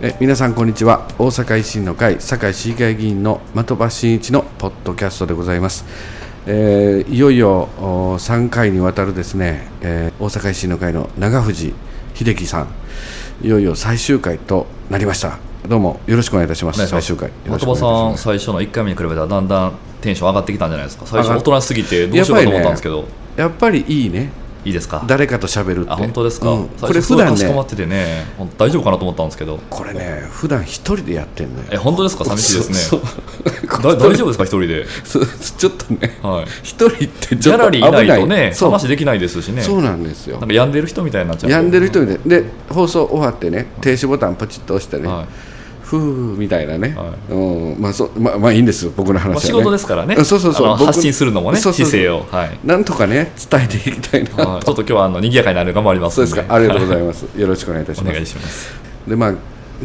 え皆さんこんにちは。大阪維新の会堺市議会議員の的場真一のポッドキャストでございます、えーいよいよお3回にわたるですね、えー大阪維新の会の長藤秀樹さん。いよいよ最終回となりました。どうもよろしくお願いいたします。最終回。よろしくお的場願いいたします。さん、最初の1回目に比べたらだんだんテンション上がってきたんじゃないですか、最初、大人しすぎてどうしようかと思ったんですけど、やっぱりいいねいいですか、誰かと喋るって。あ本当ですか、うん。最これ普段ね。まっててね、大丈夫かなと思ったんですけど、これね普段一人でやってんのよ。え本当ですか、寂しいですね、大丈夫ですか、一人で、ちょっとね。はい、一人ってギャラリーいないとね、話できないですしね、そうなんですよ。なんか病んでる人みたいになっちゃう、病んでる人みたい。で放送終わってね停止ボタンポチッと押してね、はいふーみたいなね、はうん。まあそまあまあいいんですよ。僕の話は、ね。まあ、仕事ですからね、うんそうそうそう。発信するのもね、姿勢を、はい。なんとかね伝えていきたいな、はい。ちょっと今日はあの賑やかになる頑張りますそうで。すかありがとうございまます、よろしくお願いいたしおます。願いします。でまあ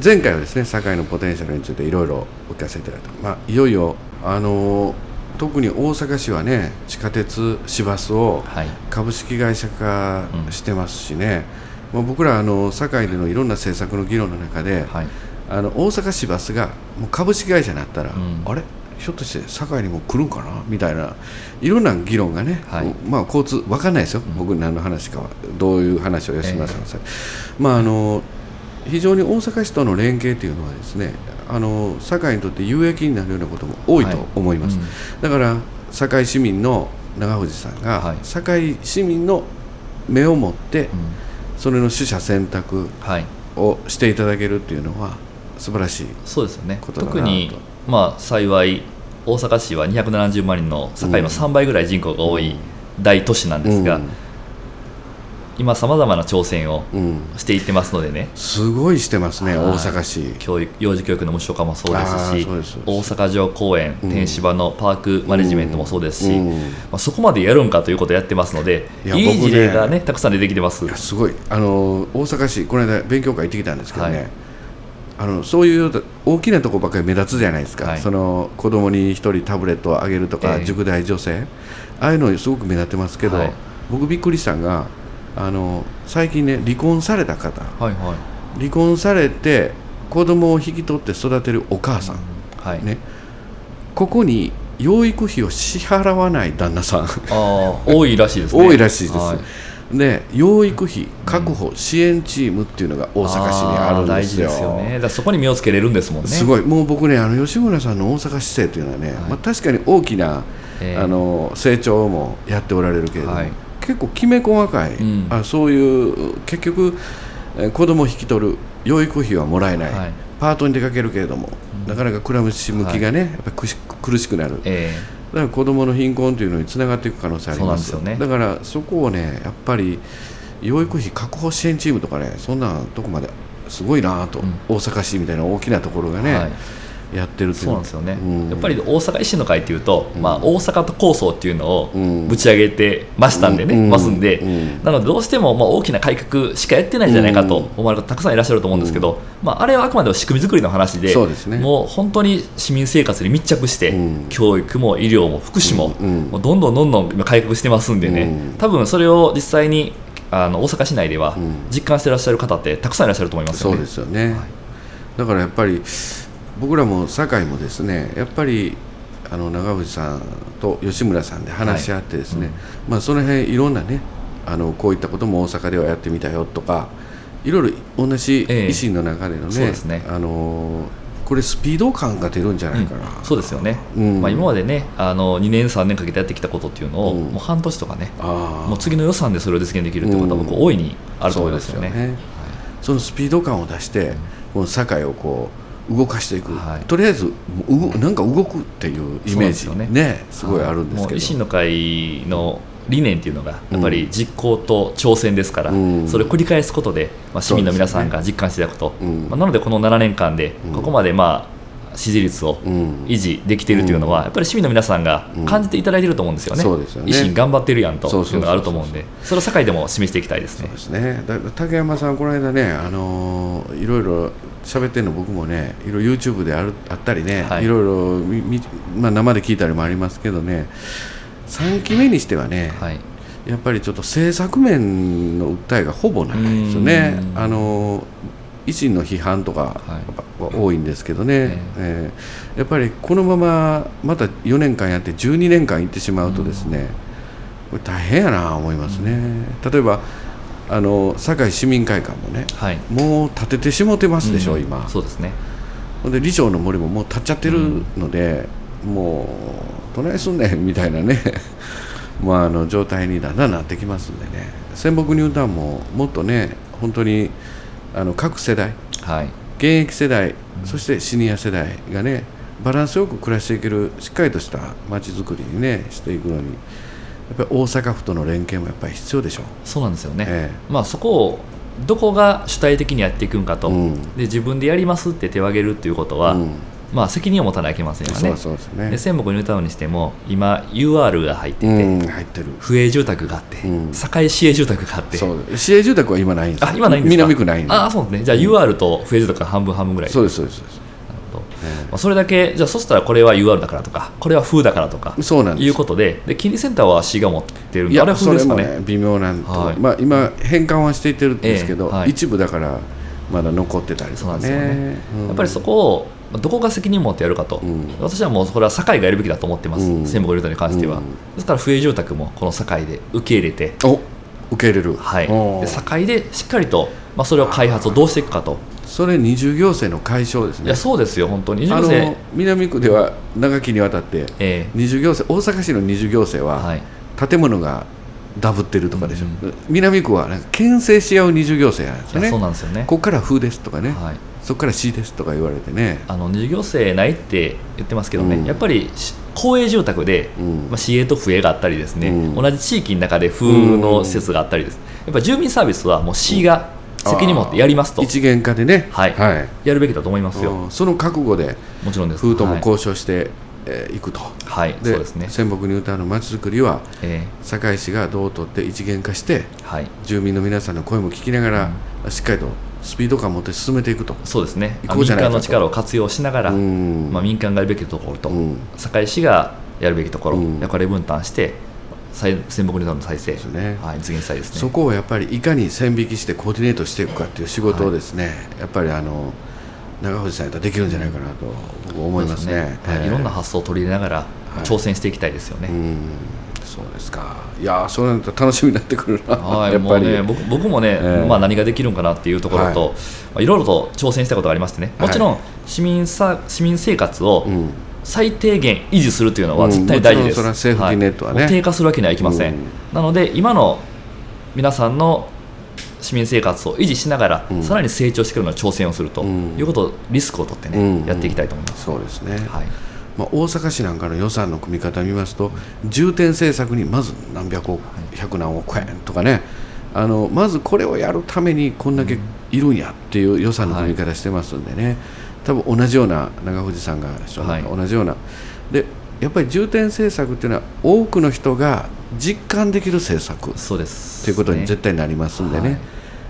前回はですね堺のポテンシャルについていろいろお聞かせいただいた、まあ、いよいよあのー特に大阪市はね地下鉄市バスをはい。株式会社化してますしね、まあ、僕らあの堺でのいろんな政策の議論の中で、はいあの大阪市バスがもう株式会社になったら、ん。あれ？ひょっとして堺にも来るんかな？みたいないろんな議論がね、はい。まあ交通分かんないですよ、僕何の話かは。どういう話を吉村さんがされ、まああの非常に大阪市との連携というのはですねあの堺にとって有益になるようなことも多いと思います、はいだから堺市民の長藤さんが、はい。堺市民の目を持って、うん。それの取捨選択はい。をしていただけるっていうのは素晴らしいそうですよね。特に、まあ、幸い大阪市は270万人の堺の3倍ぐらい人口が多い大都市なんですが、うん。今さまざまな挑戦をうん、していってますのでね。すごいしてますね、はい。大阪市。教育幼児教育の無償化もそうですし大阪城公園、うん天芝のパークマネジメントもそうですし、うん。まあ、そこまでやるんかということをやってますのでいやいい事例が僕ねねたくさん出てきてます。すごい。あの大阪市、この間、勉強会行ってきたんですけどね、はいあのそういう大きなとこばっかり目立つじゃないですか、はい。その子供に一人タブレットをあげるとか、ええ。塾代女性、ああいうのすごく目立ってますけど、はい。僕、びっくりしたのがあの、最近ね、離婚された方、はいは離婚されて、子供を引き取って育てるお母さん。いはい、ね、ここに養育費を支払わない旦那さん。多いらしいですね。多いらしいです、はいで養育費確保支援チームっていうのが大阪市にあるんですよ,、あー大事ですよね。だそこに目をつけれるんですもんね。すごい。もう僕ねあの吉村さんの大阪市政というのはね、まあ、確かに大きな、ええあの成長もやっておられるけれども、はい。結構きめ細かい、うん。あそういう結局えー子供を引き取る養育費はもらえない、はい。パートに出かけるけれども、なかなか暮らし向きがね、やっぱり苦しくなる、えだから子どもの貧困というのにつながっていく可能性ありますよ。だからそこをねやっぱり養育費確保支援チームとかねそんなとこまですごいなと、うん。大阪市みたいな大きなところがね、はいやってるそうなんですよね、うん。やっぱり大阪維新の会っていうと、まあ、大阪都構想っていうのをうん。ぶち上げてましたんでね、うん。ますんで、うん。なのでどうしてもまあ大きな改革しかやってないんじゃないかと思われる方たくさんいらっしゃると思うんですけど、まあ、あれはあくまでも仕組み作りの話でそうですね。もう本当に市民生活に密着して、うん。教育も医療も福祉も,、もうどんどんどんどん今改革してますんでね、うん。多分それを実際にあの大阪市内ではうん。実感してらっしゃる方ってたくさんいらっしゃると思いますよね。そうですよね、だからやっぱり僕らも堺もですねやっぱりあの長渕さんと吉村さんで話し合ってですね、はい。うん。まあ、その辺いろんなねあのこういったことも大阪ではやってみたよとかいろいろ同じええ。維新の中でのね,、そうですね。あのこれスピード感が出るんじゃないかな、そうですよね、うん。まあ、今までねあの2年3年かけてやってきたことっていうのを、うん。もう半年とかねもう次の予算でそれを実現できるってことはうん。僕大いにあると思いますよね,、そうですよね。そのスピード感を出して、もう堺をこう動かしていく、はい。とりあえずもう動なんか動くっていうイメージ。そうなんですよね。すごいあるんですけど。維新の会の理念っていうのがやっぱり実行と挑戦ですから、うん。それを繰り返すことで、まあ、市民の皆さんが実感していただくと、うん。まあ、なのでこの7年間でうん。ここまでまあ支持率をうん。維持できているというのは、やっぱり市民の皆さんが感じていただいていると思うんですよね、そうですよね。維新頑張ってるやんというのがあると思うんで、それを堺でも示していきたいですね。そう。ですね。だ竹山さん、この間ね、あのーいろいろ喋ってるの僕もね、いろいろ YouTube であるあったりね、はい。い、ろいろまあ、生で聞いたりもありますけどね、3期目にしてはね、はい。やっぱりちょっと政策面の訴えがほぼないですよね。う。ん。あの維新の批判とかは多いんですけどね、ええ。ーやっぱりこのまままた4年間やって12年間行ってしまうとですね、これ大変やな思いますね、例えばあの堺市民会館もねはい。もう建ててしもてますでしょ、うん今。そうですね。で理長の森ももう立っちゃってるので、もうどないすんねんみたいなね。まああの状態にだんだんなってきますんでね。仙北ニュータウンももっとね本当にあの各世代はい。現役世代そしてシニア世代がねバランスよく暮らしていけるしっかりとした街づくりにねしていくのにやっぱり大阪府との連携もやっぱり必要でしょう。そうなんですよね、えまあそこをどこが主体的にやっていくんかと、うん。で自分でやりますって手を挙げるっていうことは、うん。まあ責任を持たなきゃいけませんよね。そうそうですね。で仙北ニュータウンにしても今 UR が入っていて、うん、入ってる。府営住宅があって、うん。堺市営住宅があって。そう。市営住宅は今ないんですあ今ないんですか？南区ないんで。あそうですね。じゃあ UR と府営住宅が半分半分ぐらい。そうですそうですまあ、それだけじゃあそしたらこれは UR だからとかこれは風だからとかそうなんです。いうことでで金利センターは市が持ってるんいやであれは風ですかね。ね微妙なんと、はい。まあ、今返還はしていってるんですけど、ええはい。一部だからまだ残ってたりとかそうなんですよね。ねうん。やっぱりそこをまあどこが責任を持ってやるかと、うん。私はもうこれは堺がやるべきだと思ってます、うん。専務ゴリュートに関しては、うん。ですから府営住宅もこの堺で受け入れて、お受け入れる、はい、おで堺でしっかりと、まあ、それを開発をどうしていくかとそれ二重行政の解消ですね。いやそうですよ本当に。あ20世の南区では長きにわたってえ二重行政大阪市の二重行政は、えはい。建物がダブってるとかでしょ、うん南区はなんか牽制し合う二重行政なんですよね。そうなんですよね。ここから風ですとかね、はい。そこから C ですとか言われてね。あの二次行政ないって言ってますけどね、うん。やっぱりし公営住宅で、うん。まあ、市営と府営があったりですね、うん。同じ地域の中で風の施設があったりです、やっぱ住民サービスはもう市が責任持ってやりますと、一元化でね。はい。はい。やるべきだと思いますよ、うん。その覚悟でもちろんです。風ともはい。交渉してい、えーいくと。はい、そうですね、仙北ニュータウンのまちづくりはえ堺市がどう取って一元化してえはい、住民の皆さんの声も聞きながら、しっかりとスピード感を持って進めていくと。そうですね。民間の力を活用しながら、うん。まあ、民間がやるべきところと、うん。堺市がやるべきところ、うん。役割分担して再仙北ネタの再生、すね。はい、実現したいですね。そこをやっぱりいかに線引きしてコーディネートしていくかっていう仕事をですね、やっぱりあの長藤さんやったらできるんじゃないかなと僕思いますね。そうですはいい。ろんな発想を取り入れながら、い。挑戦していきたいですよね。うん。そうですか。いやーそうなると楽しみになってくるな、はい、やっぱり、もうね、僕僕もね、ええ。まあ、何ができるんかなっていうところと、はい。まあ、いろいろと挑戦したことがありましてね、もちろん市民さ市民生活をうん最低限維持するというのはうん絶対大事です、もちろんそれはセーフティーネットはね。いもう低下するわけにはいきません、うん。なので今の皆さんの市民生活を維持しながら、うん。さらに成長してくるような挑戦をするとうん。いうことをリスクを取ってね、うん。やっていきたいと思います、そうですね、はい。まあ、大阪市なんかの予算の組み方を見ますと重点政策にまず何百億、百何億円とかね。あのまずこれをやるためにこんだけいるんやっていう予算の組み方してますんでね、多分同じような長藤さんがはい。同じような、でやっぱり重点政策っていうのは多くの人が実感できる政策そうです。ということにね。絶対なりますんでね、はい。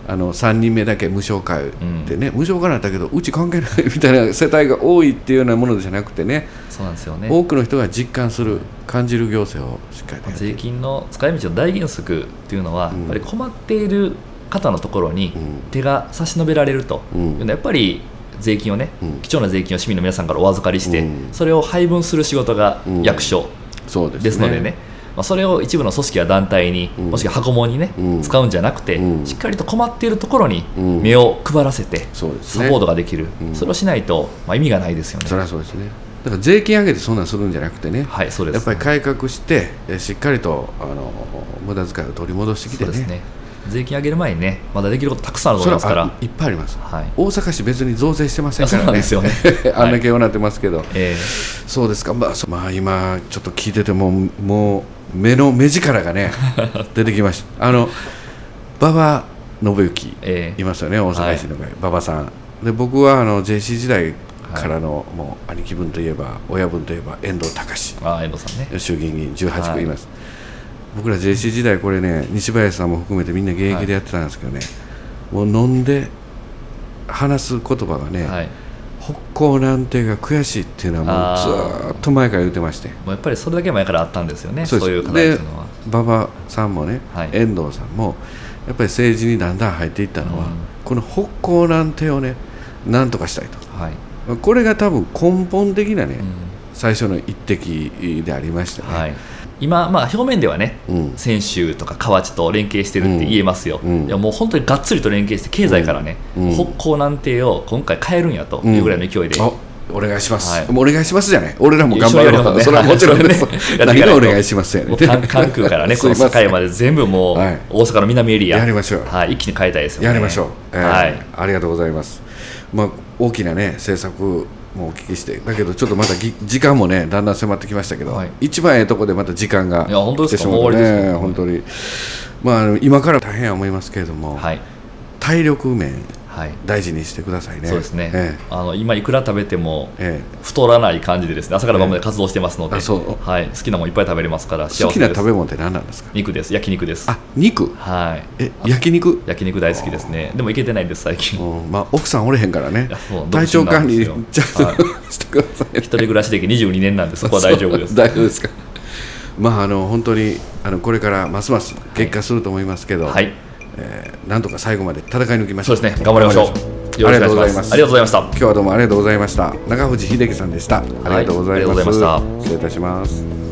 あの3人目だけ無償化でね、無償化なんだけどうち関係ない みたいな世帯が多いっていうようなものじゃなくてね。そうなんですよね。多くの人が実感する感じる行政をしっかり税金の使い道の大原則っていうのは、うん。やっぱり困っている方のところにうん。手が差し伸べられると、うん。いうのはやっぱり税金をね、うん。貴重な税金を市民の皆さんからお預かりして、うん。それを配分する仕事がうん。役所そうですね。ですのでね、まあ、それを一部の組織や団体に、うん。もしくは箱物にね、うん。使うんじゃなくて、うん。しっかりと困っているところにうん。目を配らせて、サポートができる、うん。それをしないと、まあ、意味がないですよね。そ。れはそうですね。だから税金上げてそんなんするんじゃなくてね、はい、そうです。やっぱり改革してえしっかりとあの無駄遣いを取り戻してきてね。そうですね税金上げる前にね、まだできることたくさんあると思いますから。いっぱいあります。はい。大阪市別に増税してませんからねそですよね。あんだけようなってますけど、えそうですか、まあ、そまあ、今、ちょっと聞いてても、もう目の目力がね、出てきました。あの馬場信之、ええ。いますよね、大阪市の会、馬場さん。で僕はあの JC 時代からの、もう兄貴分といえば、親分といえば、遠藤隆。ああ遠藤さんね。衆議院議員18はい。区います、僕ら JC 時代これね西林さんも含めてみんな現役でやってたんですけどね、もう飲んで話す言葉がね、はい。北高難定が悔しいっていうのはもうずーっと前から言ってまして。もうやっぱりそれだけ前からあったんですよねそういう課題っていうのは。馬場さんもね、はい。遠藤さんもやっぱり政治にだんだん入っていったのは、うん。この北高南低をねなんとかしたいと。はい。これが多分根本的なね、うん。最初の一滴でありましたね、はい、今、まあ、表面ではね、うん。泉州とか河内と連携してるって言えますよ、うん。いやもう本当にがっつりと連携して、経済からね、うん。北高南低を今回変えるんやというぐらいの勢いで、あお願いします、はい。お願いしますじゃない。俺らも頑張ろう、ね。それはもちろんです、やってい何とがお願いしますやね。関関空からね、この境まで全部もう、はい。大阪の南エリア、やりましょう。はい、一気に変えたいですよね。やりましょう、えーはい。ありがとうございます、まあ、大きなね政策もお聞きして。だけどちょっとまたぎ時間もねだんだん迫ってきましたけど、はい。一番ええとこでまた時間がいや本当ですか？来てしまうともう終わりですか本当に、まあ今から大変は思いますけれども、はい。体力面。はい大事にしてくださいね。そうですね、えあの今いくら食べてもええ。太らない感じでですね。朝から晩まで活動してますので、あそう。はい、好きなもんいっぱい食べれますからえ好きな食べ物って何なんですか？肉です。焼肉です。あ肉？はい。え焼肉？焼肉大好きですね。でもいけてないんです最近。うんまあ、奥さんおれへんからね。体調管理ちゃん独身なんですよ。としてください一人暮らし歴22年なんでそこは大丈夫です。大丈夫ですか。まああの本当にあのこれからますます結果すると思いますけど、はいえーなんとか最後まで戦い抜きましょうそうですね。頑張りましょう。よろしくお願いします。ありがとうございました。今日はどうもありがとうございました。中藤秀樹さんでした。ありがとうございます、ありがとうございました。失礼いたします